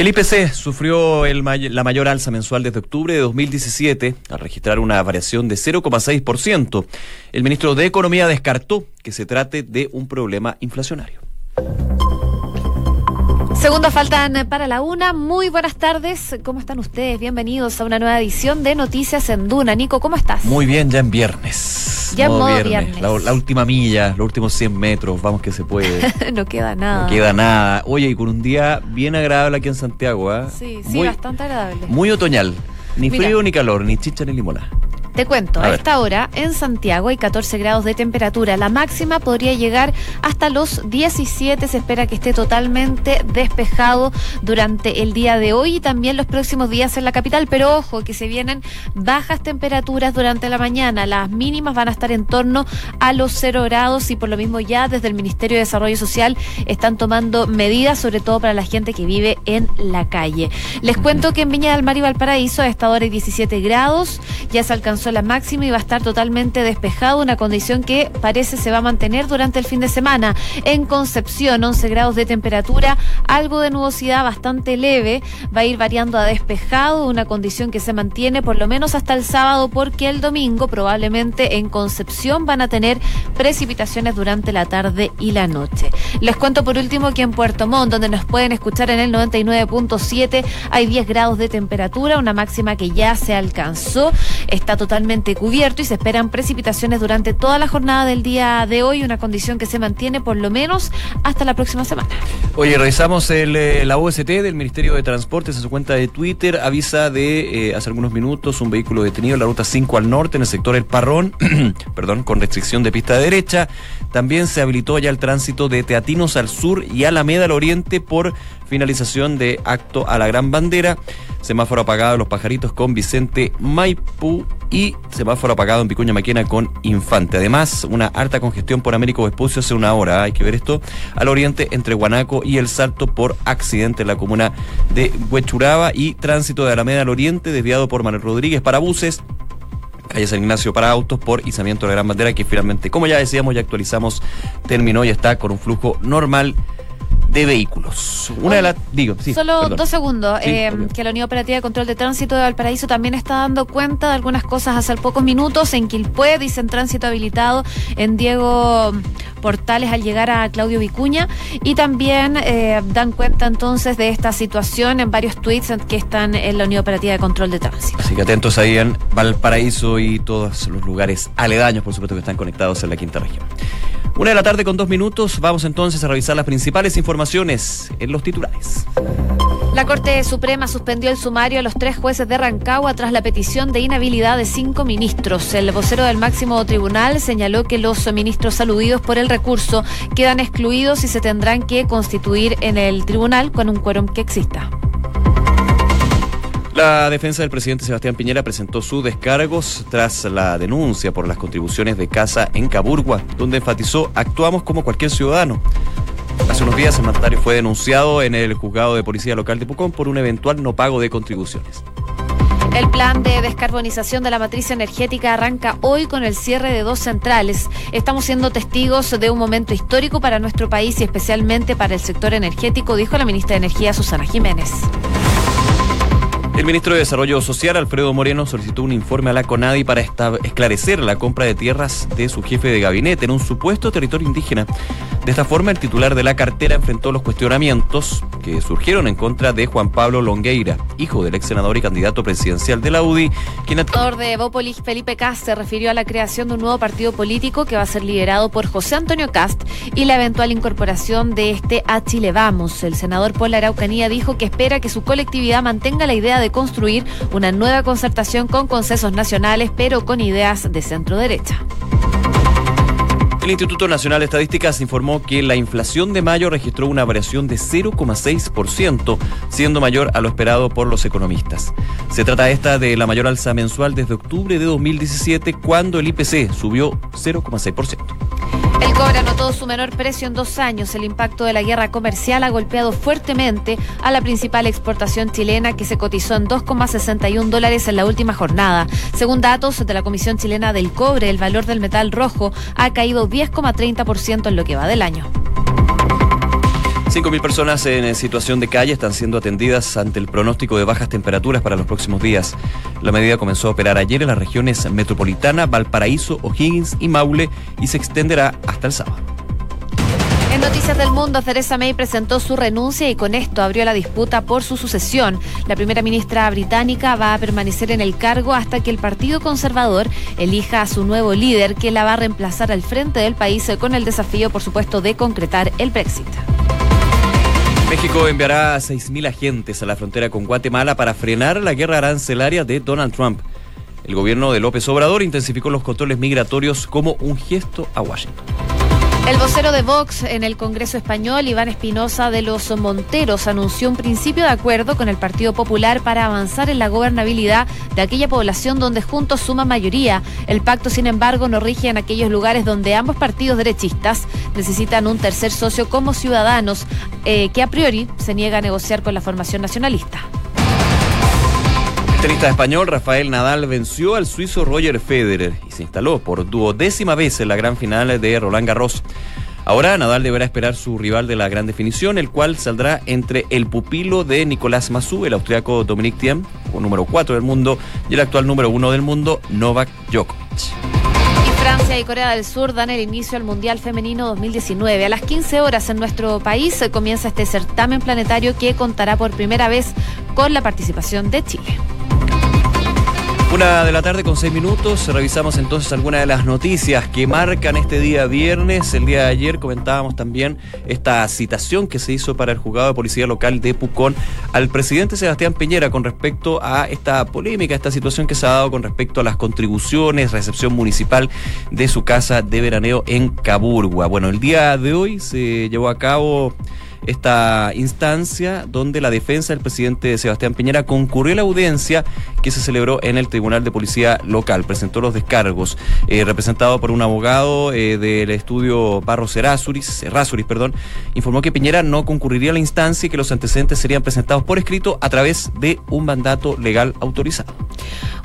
El IPC sufrió la mayor alza mensual desde octubre de 2017 al registrar una variación de 0,6%. El ministro de Economía descartó que se trate de un problema inflacionario. Segundos faltan para la una. Muy buenas tardes. ¿Cómo están ustedes? Bienvenidos a una nueva edición de Noticias en Duna. Nico, ¿cómo estás? Muy bien, ya en viernes. Ya en modo viernes. La, última milla, los últimos 100 metros. Vamos que se puede. no queda nada. No queda nada. Oye, y con un día bien agradable aquí en Santiago. ¿eh? Sí, sí, bastante agradable. Muy otoñal. Ni frío ni calor, ni chicha ni limonada. Te cuento, a, esta hora en Santiago hay 14 grados de temperatura. La máxima podría llegar hasta los 17. Se espera que esté totalmente despejado durante el día de hoy y también los próximos días en la capital. Pero ojo, que se vienen bajas temperaturas durante la mañana. Las mínimas van a estar en torno a los 0 grados y por lo mismo ya desde el Ministerio de Desarrollo Social están tomando medidas, sobre todo para la gente que vive en la calle. Les cuento que en Viña del Mar y Valparaíso a esta hora hay 17 grados. Ya se alcanzó la máxima y va a estar totalmente despejado, una condición que parece se va a mantener durante el fin de semana. En Concepción, 11 grados de temperatura, algo de nubosidad bastante leve, va a ir variando a despejado, una condición que se mantiene por lo menos hasta el sábado, porque el domingo probablemente en Concepción van a tener precipitaciones durante la tarde y la noche. Les cuento por último que en Puerto Montt, donde nos pueden escuchar en el 99.7, hay 10 grados de temperatura, una máxima que ya se alcanzó, está totalmente cubierto y se esperan precipitaciones durante toda la jornada del día de hoy, una condición que se mantiene por lo menos hasta la próxima semana. Oye, revisamos el, eh, la OST del Ministerio de Transportes en su cuenta de Twitter, avisa de eh, hace algunos minutos un vehículo detenido en la ruta 5 al norte, en el sector El Parrón, perdón, con restricción de pista de derecha. También se habilitó ya el tránsito de Teatinos al sur y Alameda al oriente por finalización de acto a la Gran Bandera. Semáforo apagado Los Pajaritos con Vicente Maipú y semáforo apagado en Picuña Maquena con Infante. Además, una alta congestión por Américo Vespucio hace una hora, hay que ver esto, al oriente entre Guanaco y El Salto por accidente en la comuna de Huechuraba y tránsito de Alameda al oriente desviado por Manuel Rodríguez para buses. Calle San Ignacio para autos por izamiento de la Gran Bandera que finalmente, como ya decíamos, ya actualizamos, terminó y está con un flujo normal de vehículos. Una de las. Digo, sí. Solo dos segundos. Eh, que la Unión Operativa de Control de Tránsito de Valparaíso también está dando cuenta de algunas cosas hace pocos minutos. En Quilpué dicen tránsito habilitado en Diego Portales al llegar a Claudio Vicuña. Y también eh, dan cuenta entonces de esta situación en varios tweets que están en la Unión Operativa de Control de Tránsito. Así que atentos ahí en Valparaíso y todos los lugares aledaños, por supuesto, que están conectados en la quinta región. Una de la tarde con dos minutos. Vamos entonces a revisar las principales informaciones en los titulares. La Corte Suprema suspendió el sumario a los tres jueces de Rancagua tras la petición de inhabilidad de cinco ministros. El vocero del máximo tribunal señaló que los ministros aludidos por el recurso quedan excluidos y se tendrán que constituir en el tribunal con un quórum que exista. La defensa del presidente Sebastián Piñera presentó sus descargos tras la denuncia por las contribuciones de casa en Caburgua, donde enfatizó actuamos como cualquier ciudadano. Hace unos días el mandatario fue denunciado en el juzgado de policía local de Pucón por un eventual no pago de contribuciones. El plan de descarbonización de la matriz energética arranca hoy con el cierre de dos centrales. Estamos siendo testigos de un momento histórico para nuestro país y especialmente para el sector energético, dijo la ministra de Energía Susana Jiménez. El ministro de Desarrollo Social, Alfredo Moreno, solicitó un informe a la CONADI para esclarecer la compra de tierras de su jefe de gabinete en un supuesto territorio indígena. De esta forma, el titular de la cartera enfrentó los cuestionamientos que surgieron en contra de Juan Pablo Longueira, hijo del ex senador y candidato presidencial de la UDI, quien... El senador de Bópolis, Felipe Cast, se refirió a la creación de un nuevo partido político que va a ser liderado por José Antonio Cast y la eventual incorporación de este a Chile Vamos. El senador Paul Araucanía dijo que espera que su colectividad mantenga la idea de construir una nueva concertación con consensos nacionales, pero con ideas de centro derecha. El Instituto Nacional de Estadísticas informó que la inflación de mayo registró una variación de 0,6%, siendo mayor a lo esperado por los economistas. Se trata esta de la mayor alza mensual desde octubre de 2017, cuando el IPC subió 0,6%. El cobre anotó su menor precio en dos años. El impacto de la guerra comercial ha golpeado fuertemente a la principal exportación chilena que se cotizó en 2,61 dólares en la última jornada. Según datos de la Comisión Chilena del Cobre, el valor del metal rojo ha caído 10,30% en lo que va del año. 5.000 personas en situación de calle están siendo atendidas ante el pronóstico de bajas temperaturas para los próximos días. La medida comenzó a operar ayer en las regiones metropolitana, Valparaíso, O'Higgins y Maule y se extenderá hasta el sábado. En Noticias del Mundo, Theresa May presentó su renuncia y con esto abrió la disputa por su sucesión. La primera ministra británica va a permanecer en el cargo hasta que el Partido Conservador elija a su nuevo líder que la va a reemplazar al frente del país con el desafío, por supuesto, de concretar el Brexit. México enviará a 6.000 agentes a la frontera con Guatemala para frenar la guerra arancelaria de Donald Trump. El gobierno de López Obrador intensificó los controles migratorios como un gesto a Washington. El vocero de Vox en el Congreso Español, Iván Espinosa de los Monteros, anunció un principio de acuerdo con el Partido Popular para avanzar en la gobernabilidad de aquella población donde juntos suma mayoría. El pacto, sin embargo, no rige en aquellos lugares donde ambos partidos derechistas necesitan un tercer socio como ciudadanos, eh, que a priori se niega a negociar con la formación nacionalista. El tenista español Rafael Nadal venció al suizo Roger Federer y se instaló por duodécima vez en la gran final de Roland Garros. Ahora Nadal deberá esperar su rival de la gran definición, el cual saldrá entre el pupilo de Nicolás Massou, el austriaco Dominic Thiem, número 4 del mundo, y el actual número 1 del mundo, Novak Djokovic. Francia y Corea del Sur dan el inicio al Mundial Femenino 2019. A las 15 horas en nuestro país comienza este certamen planetario que contará por primera vez con la participación de Chile. Una de la tarde con seis minutos, revisamos entonces algunas de las noticias que marcan este día viernes. El día de ayer comentábamos también esta citación que se hizo para el juzgado de policía local de Pucón al presidente Sebastián Piñera con respecto a esta polémica, esta situación que se ha dado con respecto a las contribuciones, recepción municipal de su casa de veraneo en Caburgua. Bueno, el día de hoy se llevó a cabo esta instancia donde la defensa del presidente Sebastián Piñera concurrió a la audiencia que se celebró en el Tribunal de Policía Local. Presentó los descargos, eh, representado por un abogado eh, del estudio Barros Errázuriz, perdón, informó que Piñera no concurriría a la instancia y que los antecedentes serían presentados por escrito a través de un mandato legal autorizado.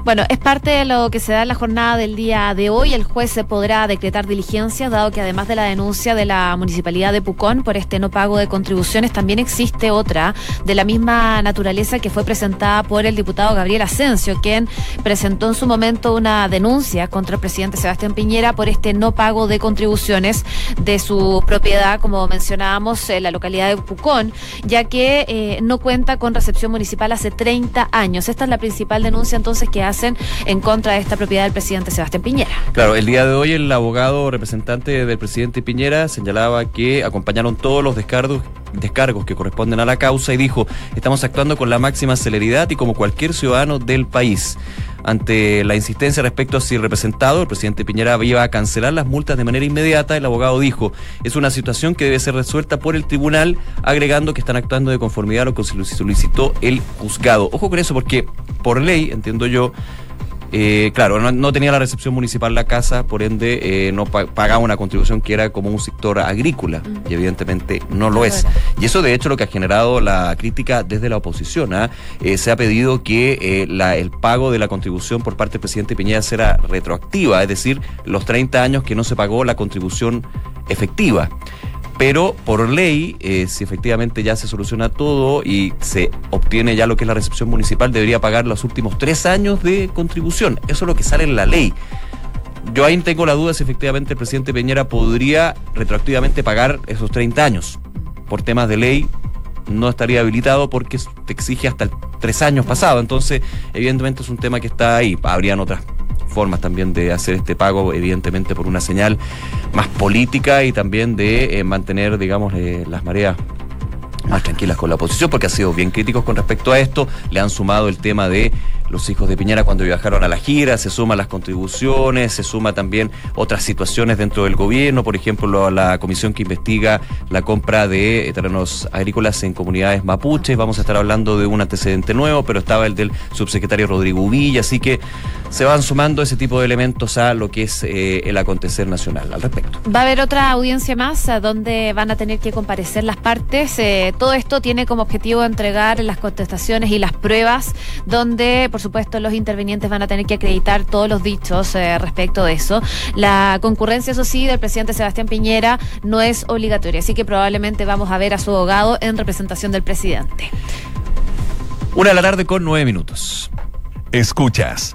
Bueno, es parte de lo que se da en la jornada del día de hoy. El juez se podrá decretar diligencias, dado que además de la denuncia de la municipalidad de Pucón por este no pago de contribuciones, también existe otra de la misma naturaleza que fue presentada por el diputado Gabriel Asensio, quien presentó en su momento una denuncia contra el presidente Sebastián Piñera por este no pago de contribuciones de su propiedad, como mencionábamos, en la localidad de Pucón, ya que eh, no cuenta con recepción municipal hace 30 años. Esta es la principal denuncia entonces que hace en contra de esta propiedad del presidente Sebastián Piñera. Claro, el día de hoy el abogado representante del presidente Piñera señalaba que acompañaron todos los descargos descargos que corresponden a la causa y dijo, estamos actuando con la máxima celeridad y como cualquier ciudadano del país. Ante la insistencia respecto a si representado, el presidente Piñera iba a cancelar las multas de manera inmediata, el abogado dijo, es una situación que debe ser resuelta por el tribunal, agregando que están actuando de conformidad a lo que solicitó el juzgado. Ojo con eso porque, por ley, entiendo yo, eh, claro, no, tenía la recepción municipal la casa, por ende eh, no pagaba una contribución que era como un sector agrícola, y evidentemente no lo es. Y eso de hecho lo que ha generado la crítica desde la oposición. ¿ah? Eh, se ha pedido que el pago de la contribución por parte del presidente Piñera sea retroactiva, es decir, los 30 años que no se pagó la contribución efectiva pero por ley, eh, si efectivamente ya se soluciona todo y se obtiene ya lo que es la recepción municipal, debería pagar los últimos tres años de contribución. Eso es lo que sale en la ley. Yo ahí tengo la duda si efectivamente el presidente Peñera podría retroactivamente pagar esos 30 años. Por temas de ley no estaría habilitado porque te exige hasta tres años pasado. Entonces, evidentemente es un tema que está ahí. Habrían otras formas también de hacer este pago, evidentemente por una señal más política y también de eh, mantener, digamos, eh, las mareas más tranquilas con la oposición, porque han sido bien críticos con respecto a esto. Le han sumado el tema de los hijos de Piñera cuando viajaron a la gira, se suman las contribuciones, se suma también otras situaciones dentro del gobierno, por ejemplo, la comisión que investiga la compra de terrenos agrícolas en comunidades mapuches. Vamos a estar hablando de un antecedente nuevo, pero estaba el del subsecretario Rodrigo Villa, así que se van sumando ese tipo de elementos a lo que es eh, el acontecer nacional al respecto. Va a haber otra audiencia más donde van a tener que comparecer las partes. Eh, todo esto tiene como objetivo entregar las contestaciones y las pruebas, donde por supuesto los intervinientes van a tener que acreditar todos los dichos eh, respecto de eso. La concurrencia, eso sí, del presidente Sebastián Piñera no es obligatoria, así que probablemente vamos a ver a su abogado en representación del presidente. Una de la tarde con nueve minutos. Escuchas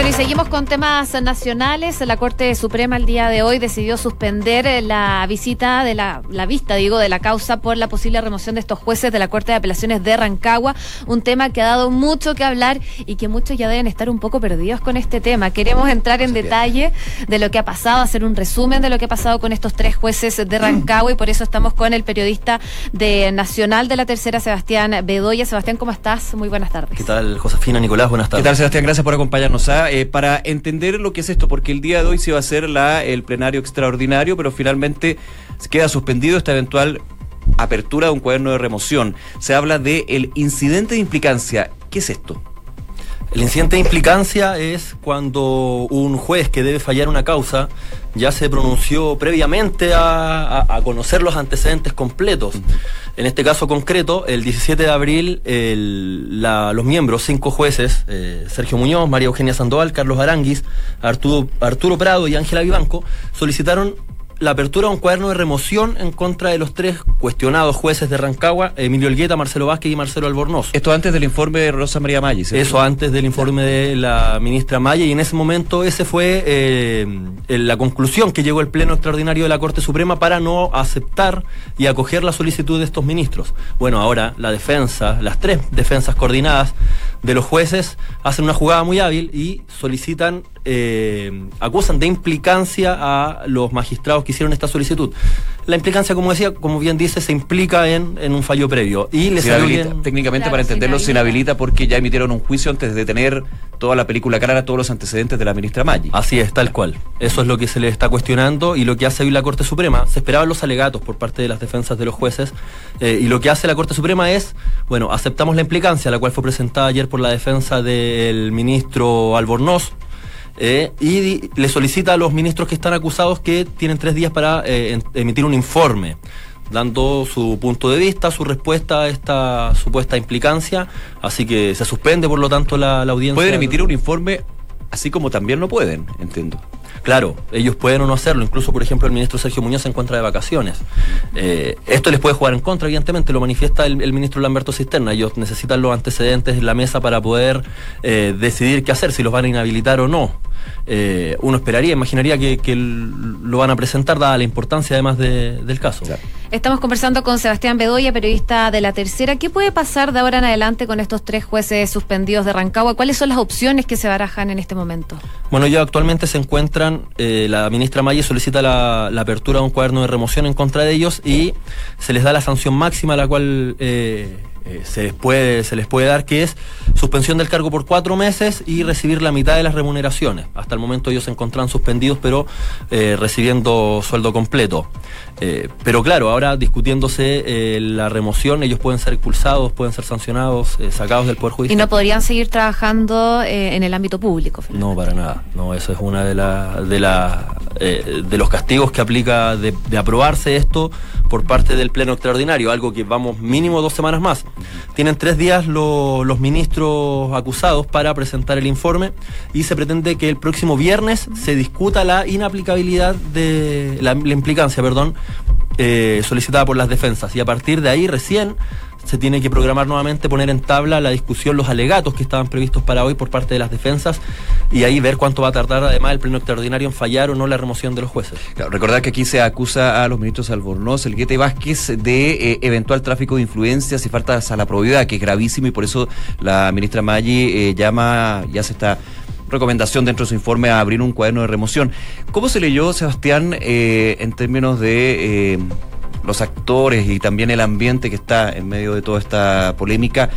Bueno, y seguimos con temas nacionales. La Corte Suprema el día de hoy decidió suspender eh, la visita de la, la vista, digo, de la causa por la posible remoción de estos jueces de la Corte de Apelaciones de Rancagua. Un tema que ha dado mucho que hablar y que muchos ya deben estar un poco perdidos con este tema. Queremos entrar en detalle de lo que ha pasado, hacer un resumen de lo que ha pasado con estos tres jueces de Rancagua y por eso estamos con el periodista de Nacional de la Tercera, Sebastián Bedoya. Sebastián, ¿cómo estás? Muy buenas tardes. ¿Qué tal, Josefina, Nicolás? Buenas tardes. ¿Qué tal, Sebastián? Gracias por acompañarnos. Eh, para entender lo que es esto, porque el día de hoy se va a hacer la, el plenario extraordinario, pero finalmente queda suspendido esta eventual apertura de un cuaderno de remoción. Se habla de el incidente de implicancia. ¿Qué es esto? El incidente de implicancia es cuando un juez que debe fallar una causa ya se pronunció previamente a, conocer los antecedentes completos. En este caso concreto, el 17 de abril, el, la, los miembros, cinco jueces, eh, Sergio Muñoz, María Eugenia Sandoval, Carlos Aranguis, Arturo, Arturo Prado y Ángela Vivanco, solicitaron la apertura de un cuaderno de remoción en contra de los tres cuestionados jueces de Rancagua, Emilio Elgueta, Marcelo Vázquez y Marcelo Albornoz. Esto antes del informe de Rosa María Maggi. ¿cierto? Eso antes del informe de la ministra Maya y en ese momento ese fue eh, la conclusión que llegó el Pleno Extraordinario de la Corte Suprema para no aceptar y acoger la solicitud de estos ministros. Bueno, ahora la defensa, las tres defensas coordinadas de los jueces hacen una jugada muy hábil y solicitan, eh, acusan de implicancia a los magistrados que hicieron esta solicitud. La implicancia, como decía, como bien dice, se implica en, en un fallo previo. Y les habilita, técnicamente, claro, para entenderlo, se inhabilita porque ya emitieron un juicio antes de tener toda la película clara, todos los antecedentes de la ministra Maggi. Así es, tal cual. Eso es lo que se le está cuestionando y lo que hace hoy la Corte Suprema. Se esperaban los alegatos por parte de las defensas de los jueces eh, y lo que hace la Corte Suprema es, bueno, aceptamos la implicancia, la cual fue presentada ayer por la defensa del ministro Albornoz, eh, y le solicita a los ministros que están acusados que tienen tres días para eh, emitir un informe dando su punto de vista, su respuesta a esta supuesta implicancia, así que se suspende por lo tanto la, la audiencia. Pueden emitir un informe así como también no pueden, entiendo. Claro, ellos pueden o no hacerlo. Incluso, por ejemplo, el ministro Sergio Muñoz se encuentra de vacaciones. Eh, esto les puede jugar en contra, evidentemente, lo manifiesta el, ministro Lamberto Cisterna. Ellos necesitan los antecedentes en la mesa para poder eh, decidir qué hacer, si los van a inhabilitar o no. Eh, uno esperaría, imaginaría que, que, lo van a presentar, dada la importancia además de, del caso. Claro. Estamos conversando con Sebastián Bedoya, periodista de La Tercera. ¿Qué puede pasar de ahora en adelante con estos tres jueces suspendidos de Rancagua? ¿Cuáles son las opciones que se barajan en este momento? Bueno, ya actualmente se encuentran, eh, la ministra Maye solicita la, la, apertura de un cuaderno de remoción en contra de ellos y se les da la sanción máxima, la cual eh, eh, se, les puede, se les puede dar, que es suspensión del cargo por cuatro meses y recibir la mitad de las remuneraciones. Hasta el momento ellos se encontraban suspendidos, pero eh, recibiendo sueldo completo. Eh, pero claro, ahora discutiéndose la remoción, ellos pueden ser expulsados, pueden ser sancionados, sacados del Poder Judicial. ¿Y no podrían seguir trabajando en el ámbito público? No, para nada. No, eso es una de, la, de, la, de los castigos que aplica de, de, aprobarse esto por parte del Pleno Extraordinario, algo que vamos mínimo dos semanas más. Tienen tres días lo, los ministros acusados para presentar el informe y se pretende que el próximo viernes se discuta la inaplicabilidad de la, implicancia, perdón, eh, solicitada por las defensas. Y a partir de ahí recién se tiene que programar nuevamente, poner en tabla la discusión, los alegatos que estaban previstos para hoy por parte de las defensas y ahí ver cuánto va a tardar además el pleno extraordinario en fallar o no la remoción de los jueces. Claro, recordar que aquí se acusa a los ministros Albornoz, Elgueta y Vázquez de eh, eventual tráfico de influencias y faltas a la probidad, que es gravísimo y por eso la ministra Maggi eh, llama, ya se está recomendación dentro de su informe a abrir un cuaderno de remoción. ¿Cómo se leyó, Sebastián, eh, en términos de eh, los actores y también el ambiente que está en medio de toda esta polémica?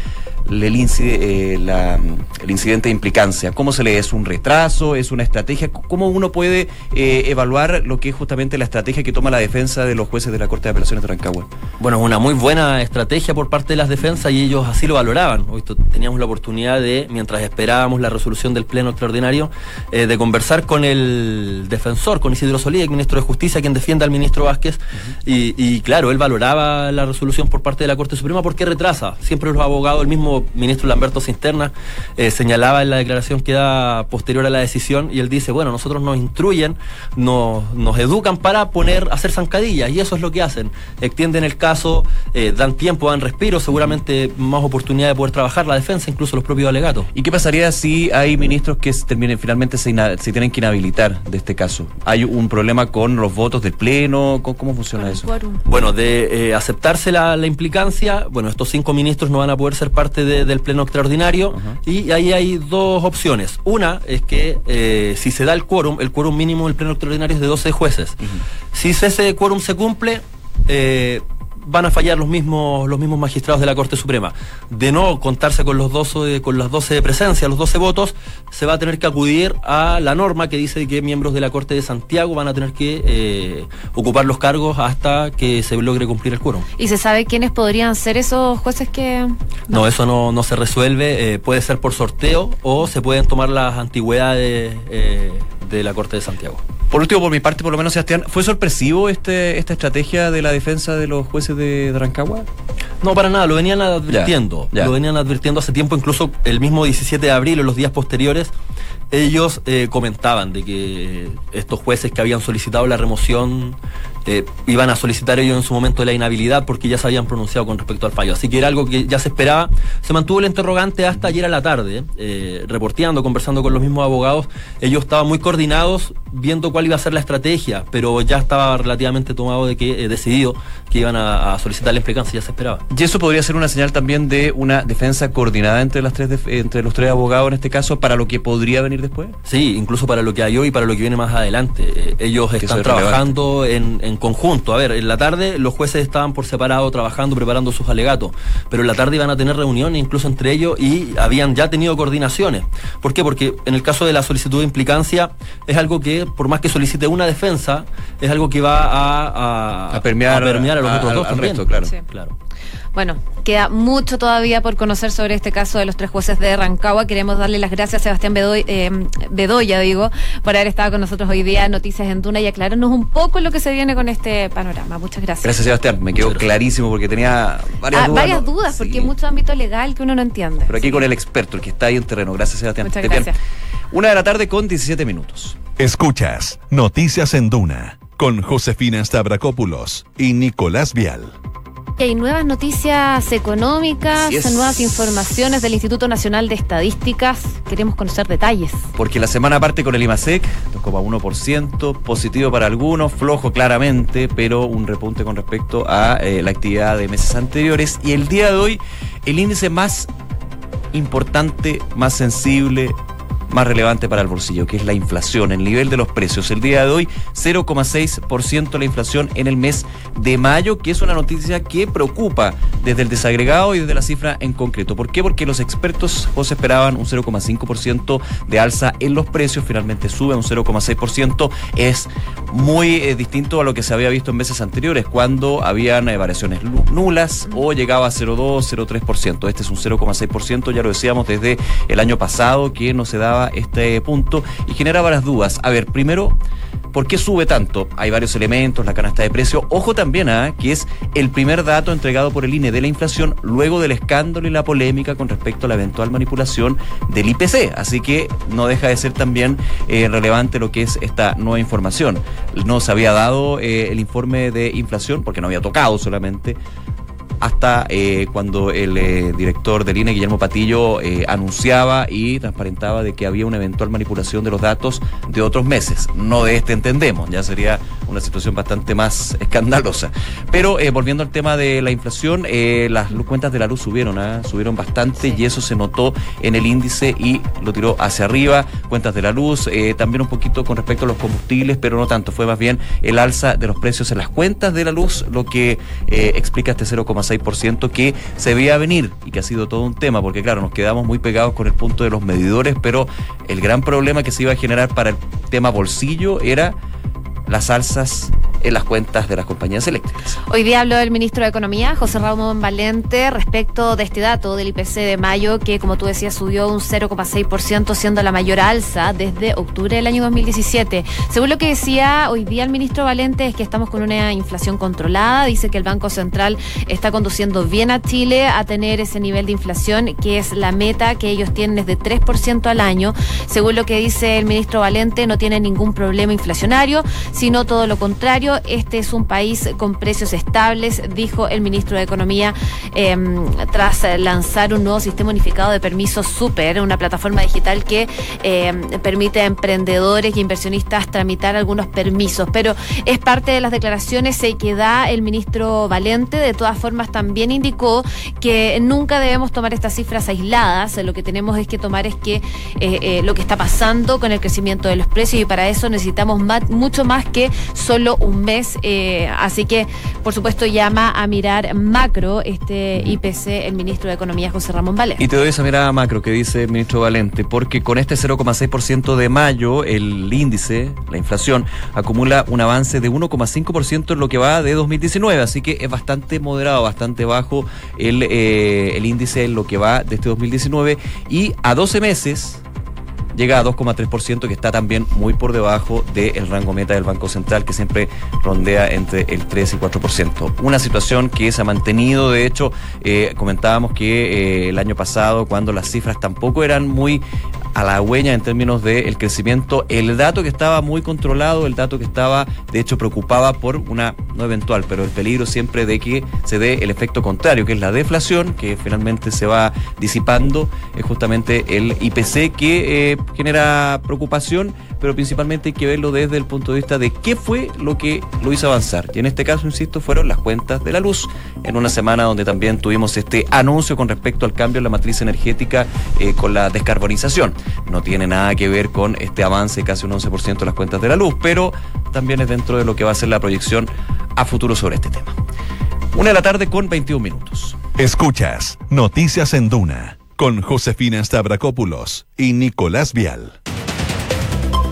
El, incide- eh, la, el incidente de implicancia? ¿Cómo se lee? ¿Es un retraso? ¿Es una estrategia? ¿Cómo uno puede eh, evaluar lo que es justamente la estrategia que toma la defensa de los jueces de la Corte de Apelaciones de Rancagua? Bueno, es una muy buena estrategia por parte de las defensas y ellos así lo valoraban. Hoy teníamos la oportunidad de, mientras esperábamos la resolución del Pleno Extraordinario, eh, de conversar con el defensor, con Isidro Solía, el ministro de Justicia, quien defiende al ministro Vázquez. y, y claro, él valoraba la resolución por parte de la Corte Suprema porque retrasa. Siempre los abogados, el mismo ministro Lamberto Cisterna, eh, señalaba en la declaración que da posterior a la decisión y él dice, bueno, nosotros nos instruyen, nos, nos educan para poner, hacer zancadillas y eso es lo que hacen. Extienden el caso, eh, dan tiempo, dan respiro, seguramente más oportunidad de poder trabajar la defensa, incluso los propios alegatos. ¿Y qué pasaría si hay ministros que se terminen finalmente se, se tienen que inhabilitar de este caso? ¿Hay un problema con los votos del Pleno? ¿Cómo, cómo funciona eso? Bueno, de eh, aceptarse la, la implicancia, bueno, estos cinco ministros no van a poder ser parte de- del pleno extraordinario y ahí hay dos opciones. Una es que eh, si se da el quórum, el quórum mínimo del pleno extraordinario es de 12 jueces. Si ese quórum se cumple, eh, van a fallar los mismos, los mismos magistrados de la Corte Suprema. De no contarse con los 12, con las 12 de presencia, los 12 votos, se va a tener que acudir a la norma que dice que miembros de la Corte de Santiago van a tener que eh, ocupar los cargos hasta que se logre cumplir el quórum. ¿Y se sabe quiénes podrían ser esos jueces que.? No, eso no, no se resuelve, eh, puede ser por sorteo o se pueden tomar las antigüedades eh, de la Corte de Santiago. Por último, por mi parte, por lo menos, Sebastián, ¿fue sorpresivo este, esta estrategia de la defensa de los jueces de, Rancagua? No, para nada, lo venían advirtiendo. ya. Lo venían advirtiendo hace tiempo, incluso el mismo 17 de abril o los días posteriores, ellos eh, comentaban de que estos jueces que habían solicitado la remoción eh, iban a solicitar ellos en su momento la inhabilidad porque ya se habían pronunciado con respecto al fallo. Así que era algo que ya se esperaba. Se mantuvo el interrogante hasta ayer a la tarde, eh, reporteando, conversando con los mismos abogados. Ellos estaban muy coordinados viendo cuál iba a ser la estrategia, pero ya estaba relativamente tomado de que, eh, decidido que iban a, a solicitar la implicancia, ya se esperaba. Y eso podría ser una señal también de una defensa coordinada entre las tres entre los tres abogados en este caso para lo que podría venir después. Sí, incluso para lo que hay hoy y para lo que viene más adelante. Eh, ellos Que están es trabajando en, en conjunto. A ver, en la tarde los jueces estaban por separado trabajando, preparando sus alegatos, pero en la tarde iban a tener reuniones incluso entre ellos y habían ya tenido coordinaciones. ¿Por qué? Porque en el caso de la solicitud de implicancia es algo que, por más que solicite una defensa, es algo que va a, a, A permear a, permear a los a- otros dos al también. resto, claro. Sí. claro. Bueno, queda mucho todavía por conocer sobre este caso de los tres jueces de Rancagua. Queremos darle las gracias a Sebastián Bedoy- eh, Bedoya, digo, por haber estado con nosotros hoy día en Noticias en Duna y aclararnos un poco lo que se viene con este panorama. Muchas gracias. Gracias, Sebastián. Me quedó clarísimo porque tenía varias Ah, dudas. varias ¿no? dudas, Sí. porque hay mucho ámbito legal que uno no entiende. Pero aquí con el experto, el que está ahí en terreno. Gracias, Sebastián. Muchas gracias. Una de la tarde con 17 minutos. Escuchas Noticias en Duna con Josefina Stavrakopoulos y Nicolás Vial. Y hay nuevas noticias económicas, nuevas informaciones del Instituto Nacional de Estadísticas. Queremos conocer detalles. Porque la semana parte con el IMASEC, 2,1%, positivo para algunos, flojo claramente, pero un repunte con respecto a eh, la actividad de meses anteriores. Y el día de hoy, el índice más importante, más sensible, más relevante para el bolsillo, que es la inflación, el nivel de los precios. El día de hoy, 0,6% la inflación en el mes de mayo, que es una noticia que preocupa desde el desagregado y desde la cifra en concreto. ¿Por qué? Porque los expertos, José, esperaban un 0,5% de alza en los precios, finalmente sube un 0,6%. Es muy eh, distinto a lo que se había visto en meses anteriores, cuando habían eh, variaciones nulas o llegaba a 0,2, 0,3%. Este es un 0,6%, ya lo decíamos desde el año pasado que no se daba este punto y genera varias dudas. A ver, primero, ¿por qué sube tanto? Hay varios elementos, la canasta de precio. Ojo también a que es el primer dato entregado por el INE de la inflación luego del escándalo y la polémica con respecto a la eventual manipulación del IPC. Así que no deja de ser también eh, relevante lo que es esta nueva información. No se había dado eh, el informe de inflación porque no había tocado solamente hasta eh, cuando el eh, director del INE, Guillermo Patillo, eh, anunciaba y transparentaba de que había una eventual manipulación de los datos de otros meses. No de este entendemos, ya sería una situación bastante más escandalosa. Pero volviendo al tema de la inflación, las cuentas de la luz subieron, ¿ah? subieron bastante y eso se notó en el índice y lo tiró hacia arriba. Cuentas de la luz, también un poquito con respecto a los combustibles, pero no tanto, fue más bien el alza de los precios en las cuentas de la luz lo que explica este 0,6% 0,6% que se veía venir y que ha sido todo un tema, porque claro, nos quedamos muy pegados con el punto de los medidores, pero el gran problema que se iba a generar para el tema bolsillo era las alzas en las cuentas de las compañías eléctricas. Hoy día habló el ministro de Economía, José Ramón Valente, respecto de este dato del IPC de mayo, que como tú decías subió un 0,6%, siendo la mayor alza desde octubre del año 2017. Según lo que decía hoy día el ministro Valente, es que estamos con una inflación controlada. Dice que el Banco Central está conduciendo bien a Chile a tener ese nivel de inflación, que es la meta que ellos tienen es de 3% al año. Según lo que dice el ministro Valente, no tiene ningún problema inflacionario, sino todo lo contrario este es un país con precios estables, dijo el ministro de Economía em, tras lanzar un nuevo sistema unificado de permisos super, una plataforma digital que em, permite a emprendedores y inversionistas tramitar algunos permisos. Pero es parte de las declaraciones que da el ministro Valente. De todas formas, también indicó que nunca debemos tomar estas cifras aisladas. Lo que tenemos es que tomar es que eh, eh, lo que está pasando con el crecimiento de los precios y para eso necesitamos mucho más que solo un mes. Eh, así que, por supuesto, llama a mirar macro este IPC el ministro de Economía, José Ramón Valente. Y te doy esa mirada macro que dice el ministro Valente, porque con este 0,6% de mayo, el índice, la inflación, acumula un avance de 1,5% en lo que va de 2019. Así que es bastante moderado, bastante bajo el, eh, el índice en lo que va de este 2019. Y a 12 meses llega a 2,3%, que está también muy por debajo del rango meta del Banco Central, que siempre rondea entre el 3 y 4%. Una situación que se ha mantenido, de hecho, eh, comentábamos que eh, el año pasado, cuando las cifras tampoco eran muy halagüeñas en términos del crecimiento, el dato que estaba muy controlado, el dato que estaba, de hecho, preocupaba por una, no eventual, pero el peligro siempre de que se dé el efecto contrario, que es la deflación, que finalmente se va disipando, es justamente el IPC que eh, genera preocupación, pero principalmente hay que verlo desde el punto de vista de qué fue lo que lo hizo avanzar. Y en este caso, insisto, fueron las cuentas de la luz, en una semana donde también tuvimos este anuncio con respecto al cambio en la matriz energética eh, con la descarbonización. No tiene nada que ver con este avance casi un 11% de las cuentas de la luz, pero también es dentro de lo que va a ser la proyección a futuro sobre este tema. Una de la tarde con 21 minutos. Escuchas Noticias en Duna con Josefina Stavrakopoulos y Nicolás Vial.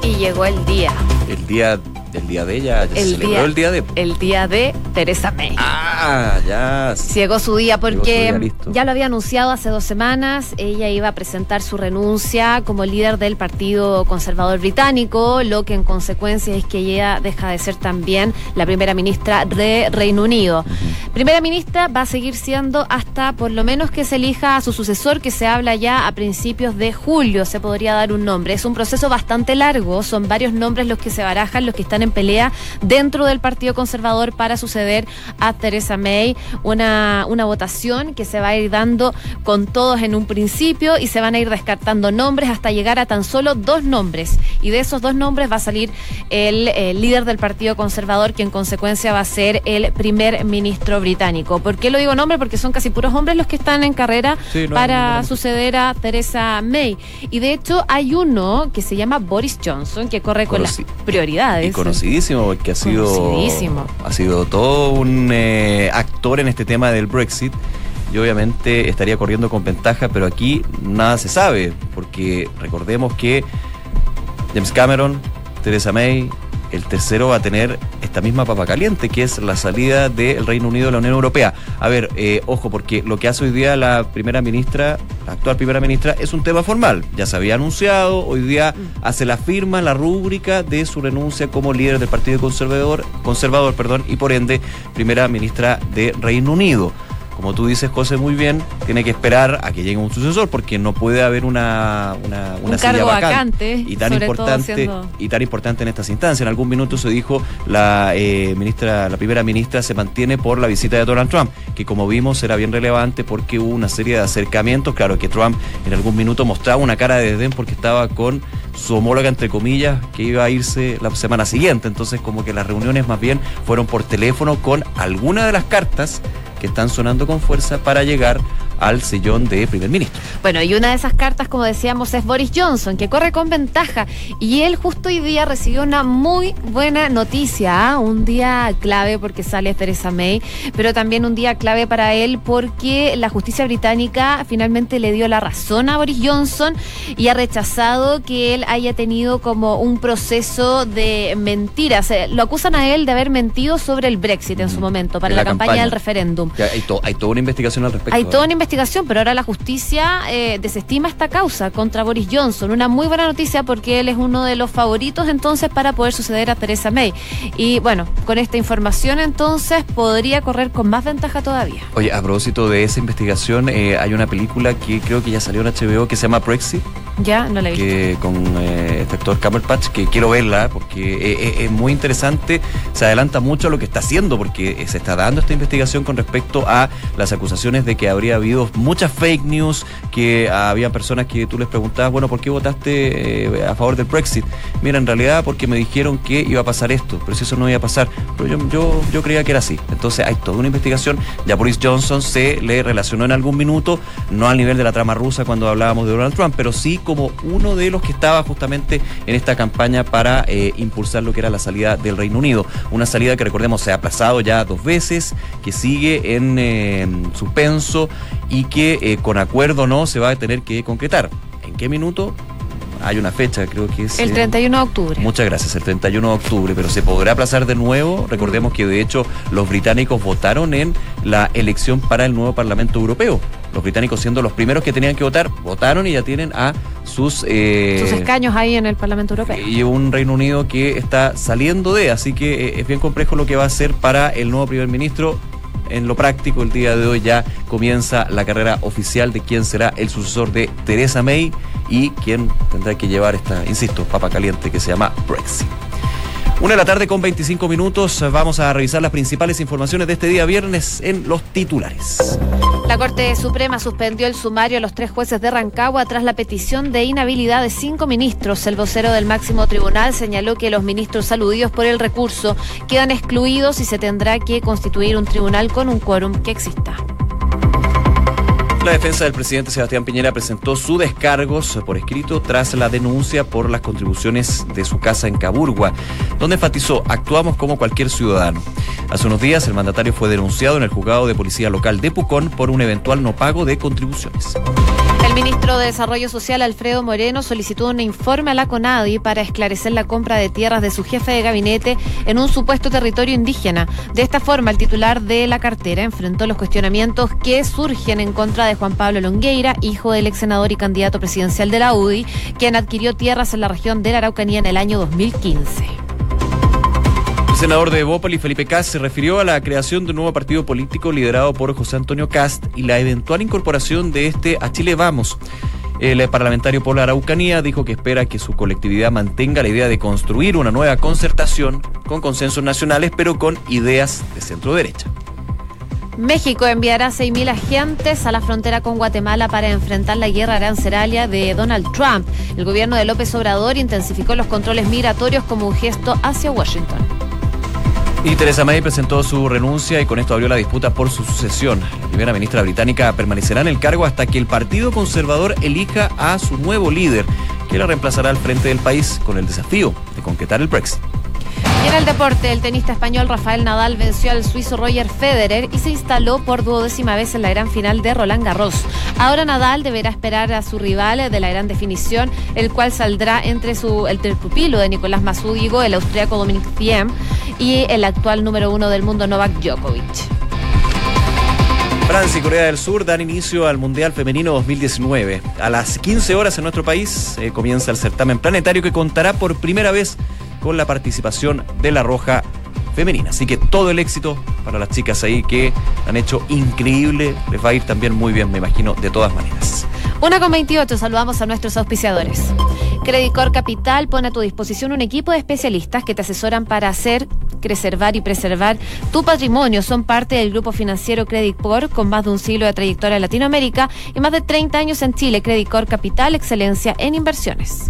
Y llegó el día. El día el día de ella, ya el se celebró el día de. El día de Teresa May. Ah, ya. Llegó su día porque ya lo había anunciado hace dos semanas. Ella iba a presentar su renuncia como líder del Partido Conservador Británico, lo que en consecuencia es que ella deja de ser también la primera ministra de Reino Unido. Primera ministra va a seguir siendo hasta por lo menos que se elija a su sucesor, que se habla ya a principios de julio. Se podría dar un nombre. Es un proceso bastante largo. Son varios nombres los que se barajan, los que están en pelea dentro del Partido Conservador para suceder a Theresa May. Una, una votación que se va a ir dando con todos en un principio y se van a ir descartando nombres hasta llegar a tan solo dos nombres. Y de esos dos nombres va a salir el, líder del Partido Conservador, que en consecuencia va a ser el primer ministro británico. ¿Por qué lo digo nombre? Porque son casi puros hombres los que están en carrera para suceder a Theresa May. Y de hecho hay uno que se llama Boris Johnson, que corre con las prioridades conocidísimo porque ha sido ha sido todo un eh, actor en este tema del Brexit y obviamente estaría corriendo con ventaja, pero aquí nada se sabe porque recordemos que James Cameron, Theresa May, el tercero va a tener esta misma papa caliente, que es la salida del Reino Unido de la Unión Europea. A ver, eh, ojo, porque lo que hace hoy día la primera ministra, la actual primera ministra, es un tema formal. Ya se había anunciado, hoy día mm. hace la firma, la rúbrica de su renuncia como líder del Partido Conservador, conservador perdón, y por ende primera ministra de Reino Unido como tú dices, José, muy bien, tiene que esperar a que llegue un sucesor porque no puede haber una, una, una silla vacante, y tan importante y tan importante en estas instancias. En algún minuto se dijo la eh, ministra, la primera ministra se mantiene por la visita de Donald Trump, que como vimos era bien relevante porque hubo una serie de acercamientos. Claro que Trump en algún minuto mostraba una cara de desdén porque estaba con su homóloga entre comillas que iba a irse la semana siguiente. Entonces como que las reuniones más bien fueron por teléfono con alguna de las cartas que están sonando con fuerza para llegar al sillón de primer ministro. Bueno, y una de esas cartas, como decíamos, es Boris Johnson, que corre con ventaja. Y él justo hoy día recibió una muy buena noticia, ¿ah? un día clave porque sale Theresa May, pero también un día clave para él porque la justicia británica finalmente le dio la razón a Boris Johnson y ha rechazado que él haya tenido como un proceso de mentiras. Eh, Lo acusan a él de haber mentido sobre el Brexit en su momento, para la, la campaña, campaña. del referéndum. Hay, to- hay toda una investigación al respecto. Hay ¿eh? toda una investigación, pero ahora la justicia eh, desestima esta causa contra Boris Johnson. Una muy buena noticia porque él es uno de los favoritos entonces para poder suceder a Theresa May. Y bueno, con esta información entonces podría correr con más ventaja todavía. Oye, a propósito de esa investigación, eh, hay una película que creo que ya salió en HBO que se llama Brexit, Ya, no la he visto. que con eh, este actor Cumberbatch, que quiero verla porque eh, es muy interesante, se adelanta mucho a lo que está haciendo, porque se está dando esta investigación con respecto a las acusaciones de que habría habido muchas fake news, que había personas que tú les preguntabas, bueno, ¿por qué votaste eh, a favor del Brexit? Mira, en realidad porque me dijeron que iba a pasar esto, pero si eso no iba a pasar, pero yo, yo, yo creía que era así. Entonces hay toda una investigación, ya Boris Johnson se le relacionó en algún minuto, no al nivel de la trama rusa cuando hablábamos de Donald Trump, pero sí como uno de los que estaba justamente en esta campaña para eh, impulsar lo que era la salida del Reino Unido. Una salida que recordemos se ha aplazado ya dos veces, que sigue en eh, suspenso y que eh, con acuerdo no se va a tener que concretar. ¿En qué minuto? Hay una fecha, creo que es... El eh, 31 de octubre. Muchas gracias, el 31 de octubre, pero se podrá aplazar de nuevo. Recordemos que de hecho los británicos votaron en la elección para el nuevo Parlamento Europeo. Los británicos siendo los primeros que tenían que votar, votaron y ya tienen a sus... eh, Sus escaños ahí en el Parlamento Europeo. y un Reino Unido que está saliendo de, así que eh, es bien complejo lo que va a hacer para el nuevo primer ministro. En lo práctico, el día de hoy ya comienza la carrera oficial de quién será el sucesor de Theresa May y quién tendrá que llevar esta, insisto, papa caliente que se llama Brexit. Una de la tarde con 25 minutos, vamos a revisar las principales informaciones de este día viernes en los titulares. La Corte Suprema suspendió el sumario a los tres jueces de Rancagua tras la petición de inhabilidad de cinco ministros. El vocero del máximo tribunal señaló que los ministros aludidos por el recurso quedan excluidos y se tendrá que constituir un tribunal con un quórum que exista. La defensa del presidente Sebastián Piñera presentó su descargos por escrito tras la denuncia por las contribuciones de su casa en Caburgua, donde enfatizó, actuamos como cualquier ciudadano. Hace unos días el mandatario fue denunciado en el juzgado de policía local de Pucón por un eventual no pago de contribuciones. El ministro de Desarrollo Social, Alfredo Moreno, solicitó un informe a la CONADI para esclarecer la compra de tierras de su jefe de gabinete en un supuesto territorio indígena. De esta forma, el titular de la cartera enfrentó los cuestionamientos que surgen en contra de Juan Pablo Longueira, hijo del ex senador y candidato presidencial de la UDI, quien adquirió tierras en la región de la Araucanía en el año 2015. Senador de Bópoli, Felipe Cast, se refirió a la creación de un nuevo partido político liderado por José Antonio Cast y la eventual incorporación de este a Chile Vamos. El parlamentario por la Araucanía dijo que espera que su colectividad mantenga la idea de construir una nueva concertación con consensos nacionales, pero con ideas de centro derecha. México enviará 6.000 agentes a la frontera con Guatemala para enfrentar la guerra arancelaria de Donald Trump. El gobierno de López Obrador intensificó los controles migratorios como un gesto hacia Washington. Y Teresa May presentó su renuncia y con esto abrió la disputa por su sucesión. La primera ministra británica permanecerá en el cargo hasta que el Partido Conservador elija a su nuevo líder, que la reemplazará al frente del país con el desafío de concretar el Brexit. En el deporte, el tenista español Rafael Nadal venció al suizo Roger Federer y se instaló por duodécima vez en la gran final de Roland Garros. Ahora Nadal deberá esperar a su rival de la gran definición, el cual saldrá entre su, el pupilo de Nicolás Mazúdigo, el austriaco Dominic Thiem y el actual número uno del mundo Novak Djokovic. Francia y Corea del Sur dan inicio al Mundial Femenino 2019. A las 15 horas en nuestro país eh, comienza el certamen planetario que contará por primera vez con la participación de la Roja femenina. Así que todo el éxito para las chicas ahí que han hecho increíble. Les va a ir también muy bien, me imagino, de todas maneras. Una con 28, saludamos a nuestros auspiciadores. Credicor Capital pone a tu disposición un equipo de especialistas que te asesoran para hacer, preservar y preservar tu patrimonio. Son parte del grupo financiero Credicor con más de un siglo de trayectoria en Latinoamérica y más de 30 años en Chile. Credicor Capital, excelencia en inversiones.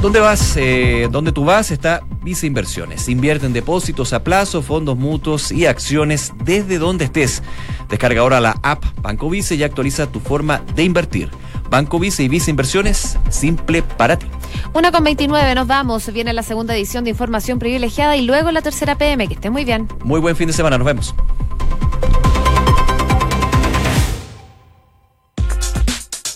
¿Dónde vas? Eh, donde tú vas está Vice Inversiones. Invierte en depósitos a plazo, fondos mutuos y acciones desde donde estés. Descarga ahora la app Banco Vice y actualiza tu forma de invertir. Banco Vice y Vice Inversiones, simple para ti. Una con 29, nos vamos. Viene la segunda edición de Información Privilegiada y luego la tercera PM. Que esté muy bien. Muy buen fin de semana, nos vemos.